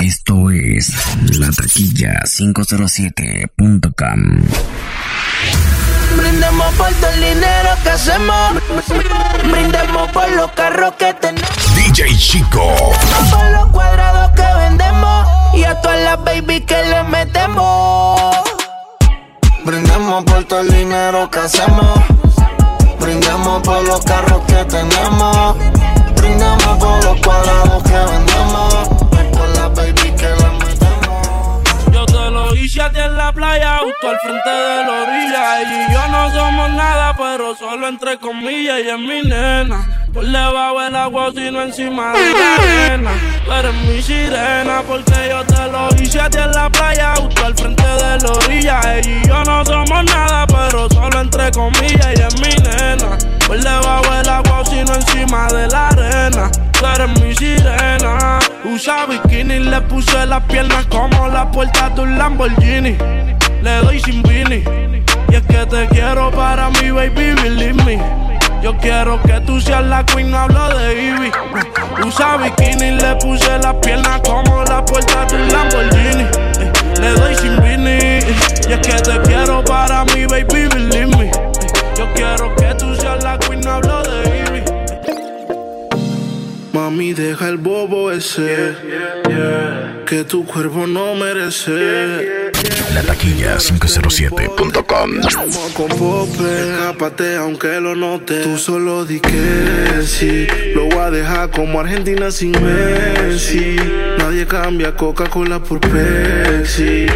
esto es La Taquilla 507.com. Brindemos por todo el dinero que hacemos. Brindemos por los carros que tenemos. DJ Chico. Por los cuadrados que vendemos. Y a todas las baby que le metemos. Brindemos por todo el dinero que hacemos. Brindemos por los carros que tenemos por los cuadrados que vendemos. Por la baby que la metemos. Yo te lo hice a ti en la playa, justo al frente de la orilla. Y yo no somos nada, pero solo entre comillas. Y es mi nena. Por debajo el agua, sino encima de la arena. Tú eres mi sirena, porque yo te lo hice a ti en la playa, justo al frente de la orilla. Ella y yo no somos nada, pero solo entre comillas. Y es mi nena. Por debajo el agua, sino encima de la arena. Tú eres mi sirena. Usa bikini, le puse las piernas como la puerta de un Lamborghini. Le doy sin vini. Y es que te quiero para mi baby, believe me. Yo quiero que tú seas la queen, no hablo de Ivy. Usa bikini, le puse las piernas como la puerta de un Lamborghini. Eh, le doy sin vini. Y es que te quiero para mi baby, believe me. Yo quiero que tú seas la queen, no hablo de Ivy. Mami, deja el bobo ese. Que tu cuerpo no merece. La taquilla 507.com. Con Pope, escapate aunque lo note. Tú solo di que sí. Lo voy a dejar como Argentina sin Messi. Nadie cambia Coca-Cola por Pepsi.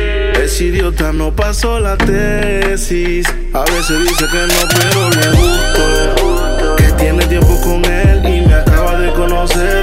Ese idiota no pasó la tesis. A veces dice que no, pero le gusto. Que tiene tiempo con él y me acaba de conocer.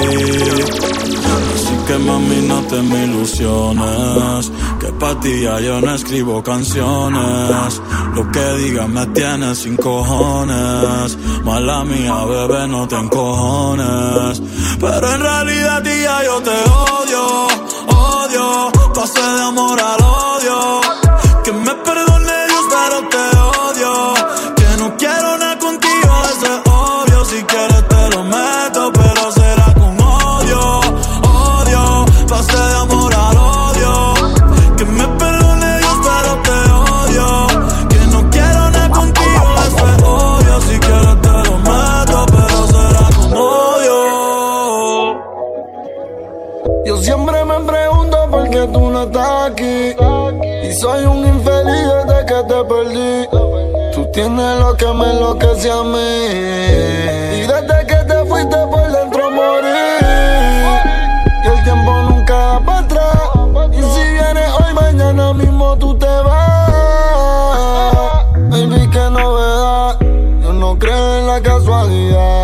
Así que mami, no te me ilusiones. Que pa' ti ya yo no escribo canciones. Lo que digas me tienes sin cojones. Mala mía, bebé, no te encojones. Pero en realidad, tía, yo te odio, odio. Pasé de amor al odio. Que me perdone Tú tienes lo que me enloquece a mí. Y desde que te fuiste por dentro morí. Y el tiempo nunca da para atrás. Y si vienes hoy, mañana mismo tú te vas. Baby, qué novedad. Yo no creo en la casualidad.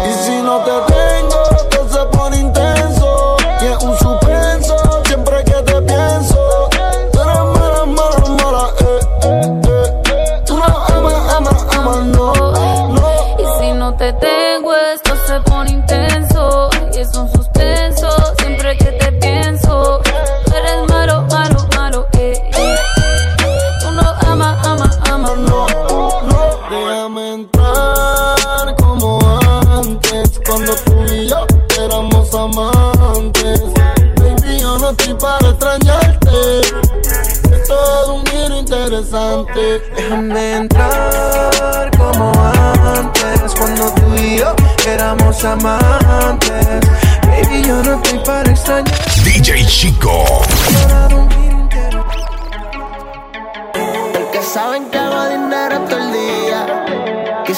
Entrar como antes Cuando tú y yo éramos amantes. Baby, yo no estoy para extrañarte. Es todo un giro interesante. Déjame entrar como antes Cuando tú y yo éramos amantes. Chico. Porque saben que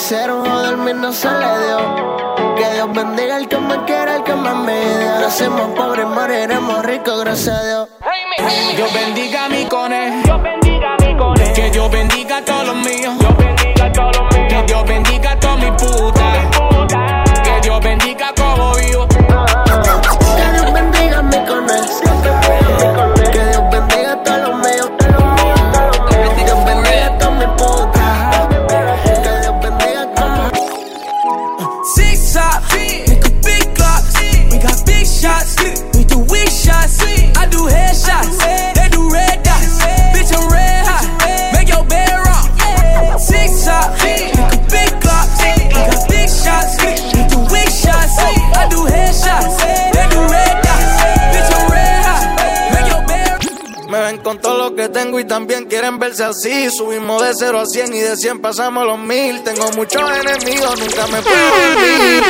Quisieron joderme no se le dio. Que Dios bendiga al que me quiera, al que me media. Nacemos pobres, moriremos ricos, gracias a Dios. Dios bendiga a mi cone. Que Dios bendiga a todos los míos. Que Dios bendiga a todos mis putas. De 100 pasamos los 1000. Tengo muchos enemigos, nunca me puedo dormir.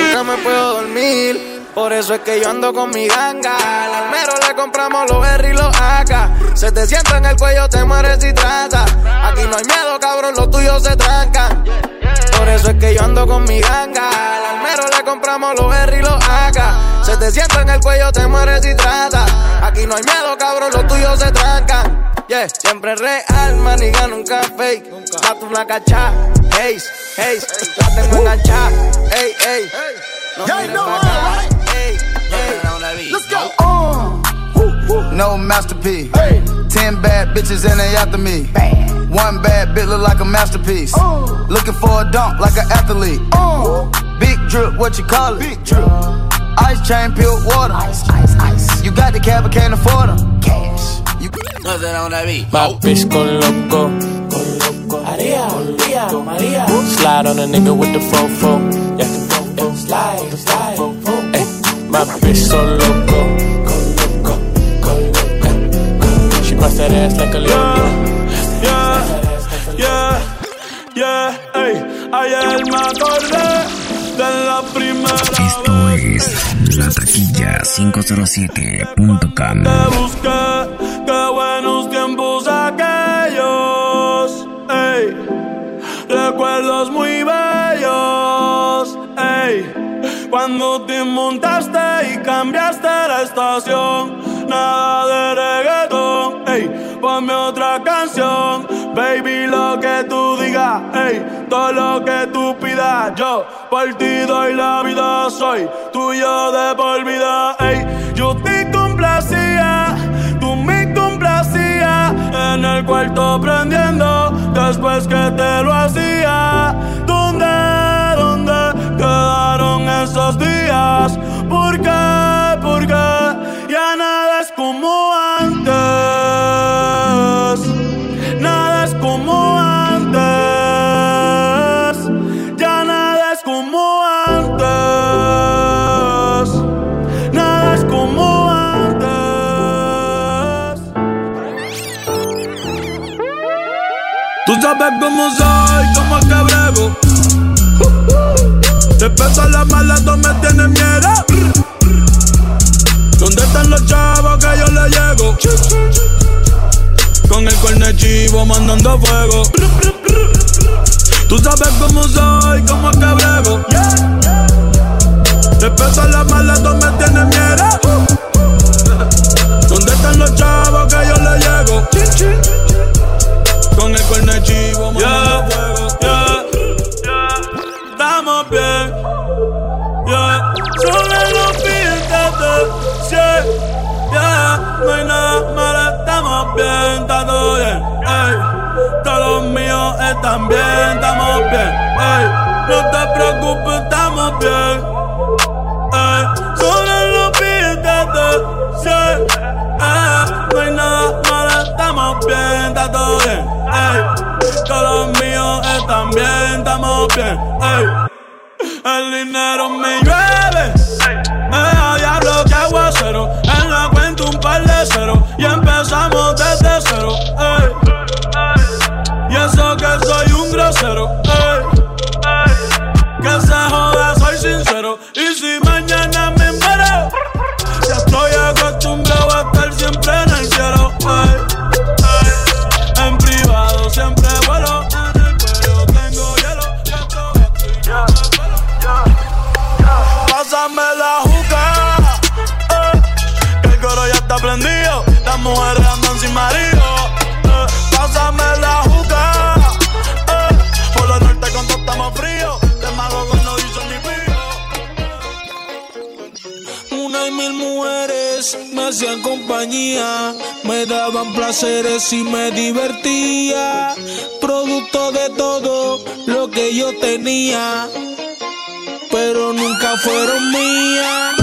Nunca me puedo dormir. Por eso es que yo ando con mi ganga. Al almero le compramos los R y los AK. Se te sienta en el cuello, te mueres si trata. Aquí no hay miedo, cabrón, los tuyos se trancan. Por eso es que yo ando con mi ganga. Al almero le compramos los R y los AK. Se te sienta en el cuello, te mueres si trata. Aquí no hay miedo, cabrón, los tuyos se trancan. Yeah, siempre real, maniga, nunca fake. Mato una cacha, hey, hey, la tengo enganchada, hey, hey. No mires pa' acá, hey, hey. Let's go. No masterpiece. Ten bad bitches and they after me. One bad bitch look like a masterpiece. Uh. Looking for a dunk like an athlete. Uh. Big drip, what you call it? Big drip. Ice chain, pure water. Ice, ice, ice. You got the cab, but can't afford them. Cash. You Papi con loco, con loco. María, María, María. Slide on a nigga with the fofo. Yeah, yeah. slide, slide. Ey, my bitch so loco, con loco, con loco. She bust that ass like a loco. Yeah, yeah, yeah, ey. Ayer me acordé de la primera Esto es La Taquilla 507.com. nada de reggaetón, ey. Ponme otra canción, baby, lo que tú digas, ey. Todo lo que tú pidas, yo por ti doy la vida, soy tuyo de por vida, ey. Yo te complacía, tú me complacías en el cuarto prendiendo después que te lo hacía. ¿Dónde, dónde quedaron esos días? ¿Por como antes? Nada es como antes. Ya nada es como antes. Nada es como antes. Tú sabes cómo soy, cómo que brego. Te pesa la mala, tú me tienes miedo. ¿Dónde están los chavos que yo le llego? Con el cuerno chivo mandando fuego. Tú sabes cómo soy, cómo es que brego. Te pesa la mala, tú me tienes miedo. ¿Dónde están los chavos que yo le llego? Con el cuerno chivo mandando fuego. Ey. Todos los míos están bien, estamos bien. Ey. No te preocupes, estamos bien. Ey. Sobre los pies de cien. Eh. No hay nada malo, estamos bien, está todo bien. Ey. Todos los míos están bien, estamos bien. Ey. El dinero me llueve. Da diablo que aguacero. En la cuenta un par de cero. Y empezamos desde cero. Placeres y me divertía. Producto de todo lo que yo tenía, pero nunca fueron mías.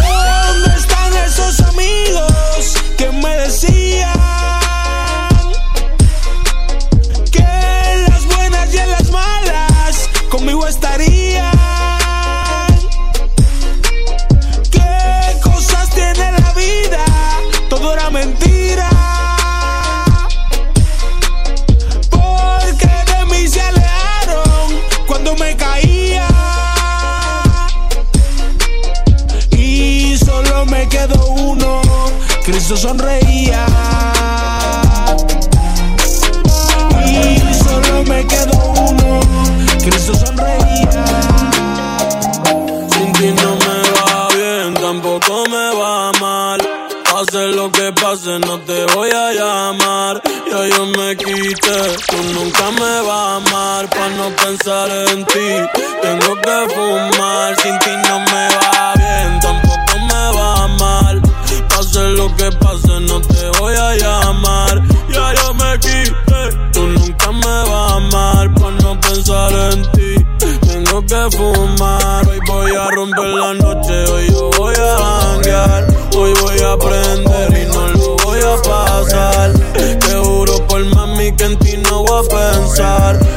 Tengo que fumar. Sin ti no me va bien, tampoco me va mal. Pase lo que pase, no te voy a llamar. Ya yo me quité, tú nunca me vas a amar. Pa' no pensar en ti, tengo que fumar. Hoy voy a romper la noche, hoy yo voy a janguear. Hoy voy a aprender y no lo voy a pasar. Te juro por mami que en ti no voy a pensar.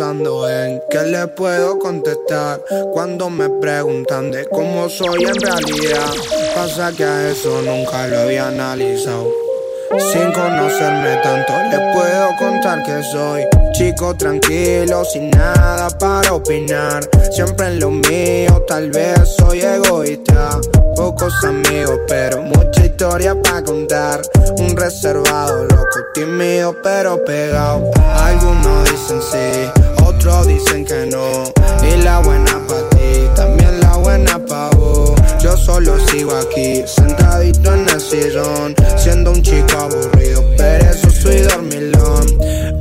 Pensando en qué le puedo contestar cuando me preguntan de cómo soy en realidad. Pasa que a eso nunca lo había analizado. Sin conocerme tanto, les puedo contar que soy chico tranquilo, sin nada para opinar. Siempre en lo mío, tal vez soy egoísta. Pocos amigos, pero mucha historia para contar. Un reservado, loco, tímido, pero pegado. Algunos dicen sí, dicen que no. Y la buena para ti, también la buena para vos. Yo solo sigo aquí, sentadito en el sillón, siendo un chico aburrido, perezoso y dormilón.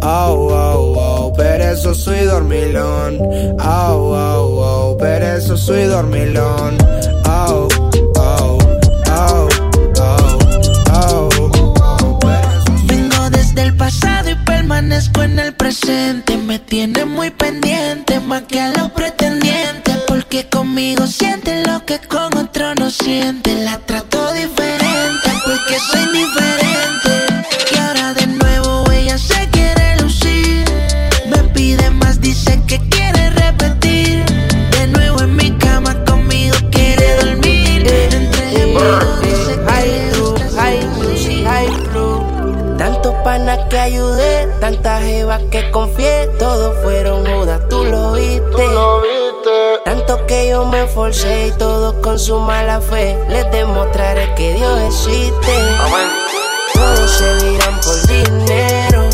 Oh, oh, oh, perezoso y dormilón. Oh, oh, oh, perezoso y dormilón. Oh, Me tiene muy pendiente, más que a los pretendientes. Porque conmigo siente lo que con otro no siente. La trato diferente, porque soy diferente. Que ayudé, tantas jevas que confié, todos fueron judas, tú lo viste. Tanto que yo me esforcé y todos con su mala fe, les demostraré que Dios existe. Todos se dirán por dinero,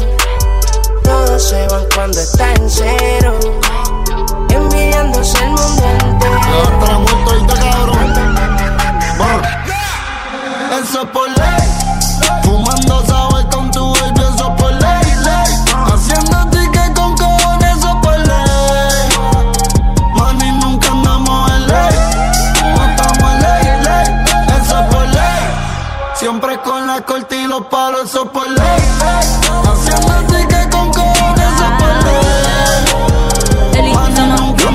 todos se van cuando está en cero, eso es por ley, ticket con cojones, eso es por ley. Money nunca.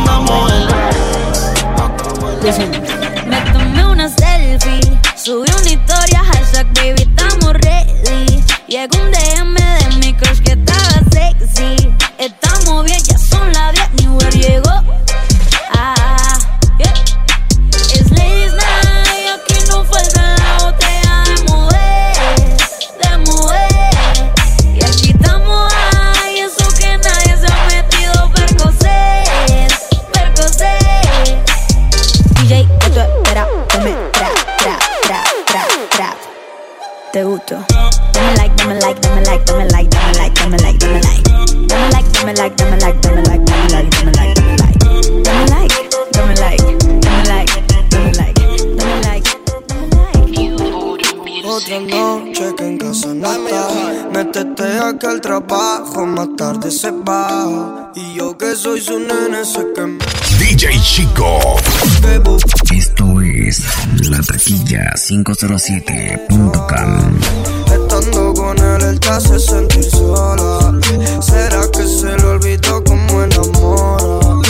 Me tomé va Y yo que soy su nene sé que me DJ Chico. Esto es La Taquilla 507.com. Estando con él, él te hace sentir sola. ¿Será que se le olvidó cómo enamora?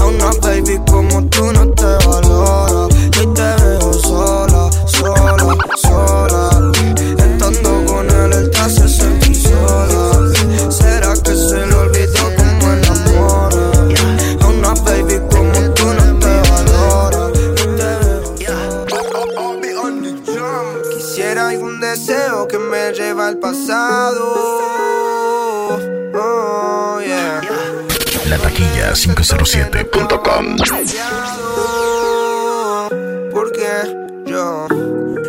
A una baby como tú no Porque yo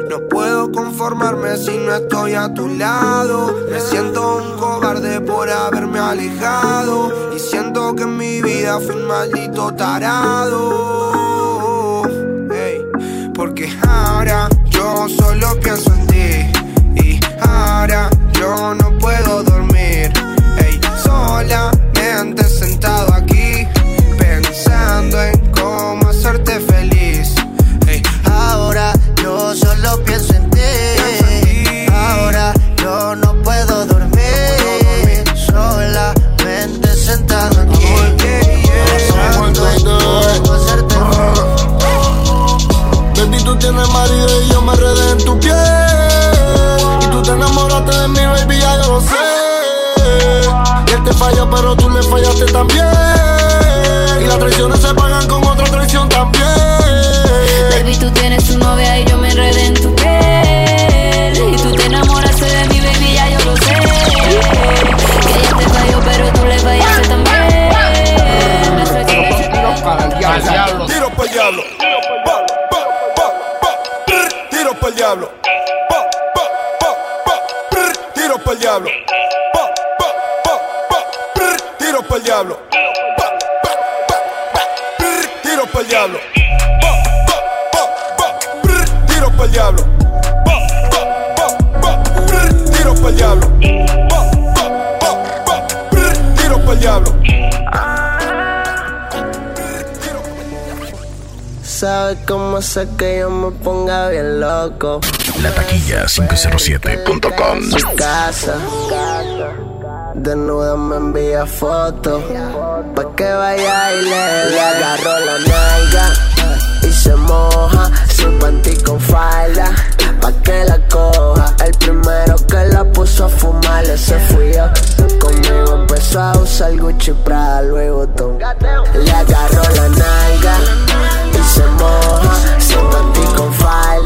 no puedo conformarme si no estoy a tu lado. Me siento un cobarde por haberme alejado. Y siento que en mi vida fui un maldito tarado. Hey, porque ahora yo solo pienso en ti. Y ahora yo no puedo dormir. Hey, sola Falló, pero tú le fallaste también. Y las traiciones se pagan con otra traición también. Baby, tú tienes tu novia y yo me enredé en tu piel. Y tú te enamoraste de mi baby, ya yo lo sé. Que ella te falló, pero tú le fallaste también. Tiro para el diablo. Pa, pa, pa, pa. Brr, Tiro para el diablo. Pa, pa, pa, pa. Brr, Tiro para el diablo. Diablo. Pa, pa, pa, pa. Brr, Tiro para el diablo. Pa, pa, pa, pa. Brr, Tiro para el diablo. Pa, pa, pa, pa. Brr, Tiro para el diablo. Pa, pa, pa, pa. Brr, Tiro para el diablo. ¿Sabes cómo hacer que yo me ponga bien loco? La Taquilla 507.com. Su casa. Desnuda me envía fotos. Pa' que vaya y le, le agarro la nalga. Y se moja su panty con falda. Pa' que la coja. El primero que la puso a fumar, ese fui yo. Conmigo empezó a usar Gucci Prada, Louis Vuitton. Le agarro la nalga. Y se moja su panty con falda.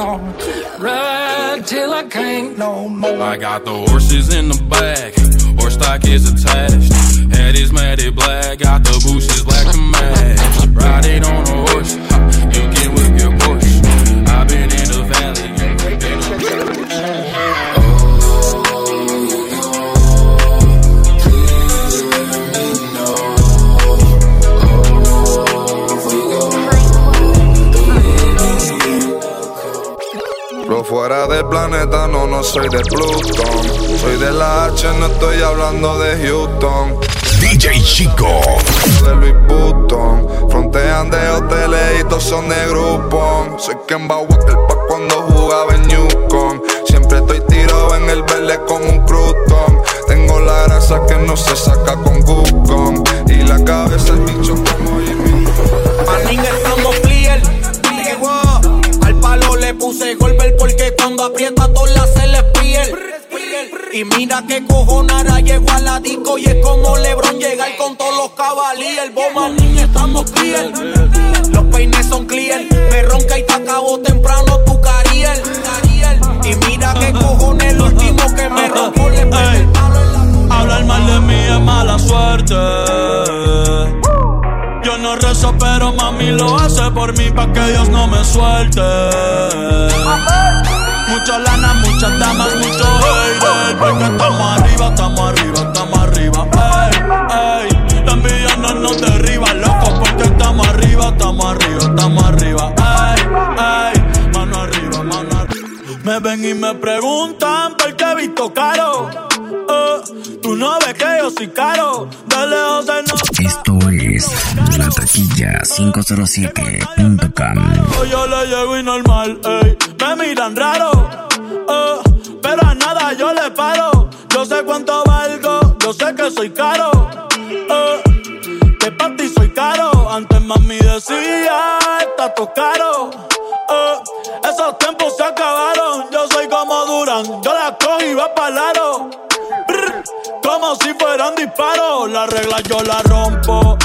Road. Ride till I can't no more. I got the horses in the back, horse stock is attached. Head is matted black, got the bushes black to match. Riding on a horse, you can whip your Porsche. I've been in the valley, fuera del planeta, no, no soy de Plutón. Soy de la H, no estoy hablando de Houston. DJ Chico. De Louis Vuitton. Frontean de hoteles y todos son de Groupon. Soy Kemba Walker pa' cuando jugaba en Newcom. Siempre estoy tirado en el verde como un crouton. Tengo la pa' que Dios no me suelte. Mucha lana, muchas damas, mucho hate. Porque estamos Maya507.com. Yo le llego y normal, ey. Me miran raro, eh, pero a nada yo le paro. Yo sé cuánto valgo, yo sé que soy caro. Eh, que para ti soy caro. Antes mami decía, está todo caro. Eh, esos tiempos se acabaron. Yo soy como Duran, yo la cojo y va para laro. Como si fueran disparos, la regla yo la rompo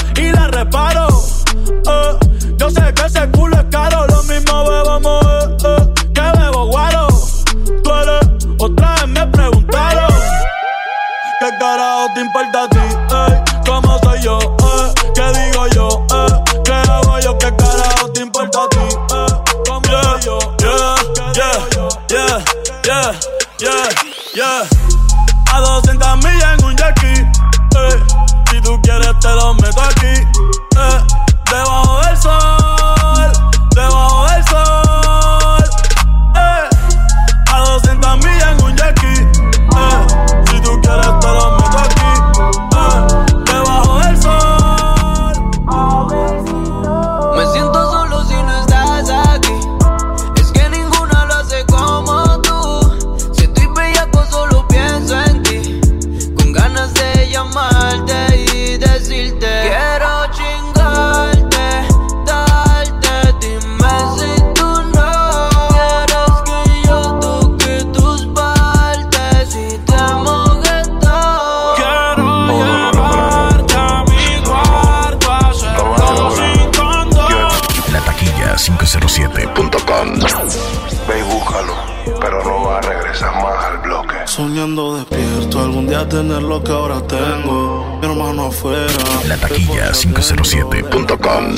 La Taquilla 507.com.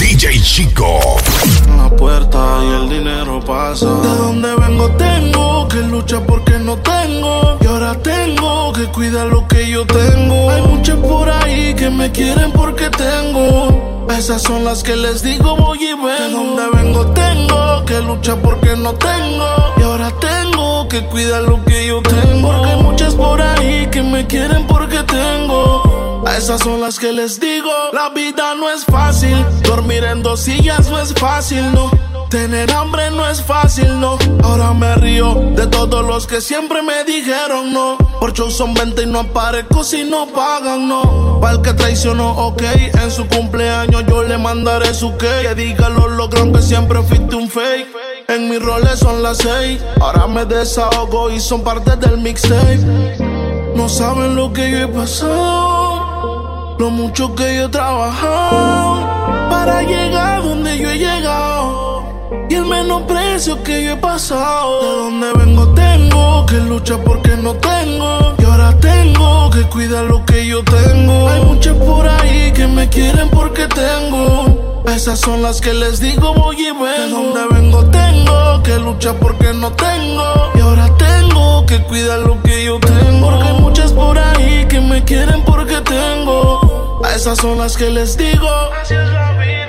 DJ Chico. La puerta y el dinero pasa. De donde vengo tengo que luchar porque no tengo. Y ahora tengo que cuidar lo que yo tengo. Hay muchas por ahí que me quieren porque tengo. Esas son las que les digo voy y vengo. De donde vengo tengo que luchar porque no tengo. Y ahora tengo que cuidar lo que yo tengo. Porque hay muchas por ahí que me quieren porque tengo. A esas son las que les digo, la vida no es fácil. Dormir en dos sillas no es fácil, no. Tener hambre no es fácil, no. Ahora me río de todos los que siempre me dijeron no. Por show son 20 y no aparezco si no pagan, no. Para el que traicionó, ok. En su cumpleaños yo le mandaré su cake. Que diga los logros que siempre fuiste un fake. En mis roles son las seis. Ahora me desahogo y son parte del mixtape. No saben lo que yo he pasado, lo mucho que yo he trabajado para llegar donde yo he llegado. Y el menosprecio que yo he pasado. De donde vengo tengo que luchar porque no tengo. Y ahora tengo que cuidar lo que yo tengo. Hay muchas por ahí que me quieren porque tengo. Esas son las que les digo voy y vengo. De donde vengo tengo que luchar porque no tengo. Y ahora tengo que cuidar lo que yo tengo. Porque hay muchas por ahí que me quieren porque tengo. A esas son las que les digo. Así es la vida.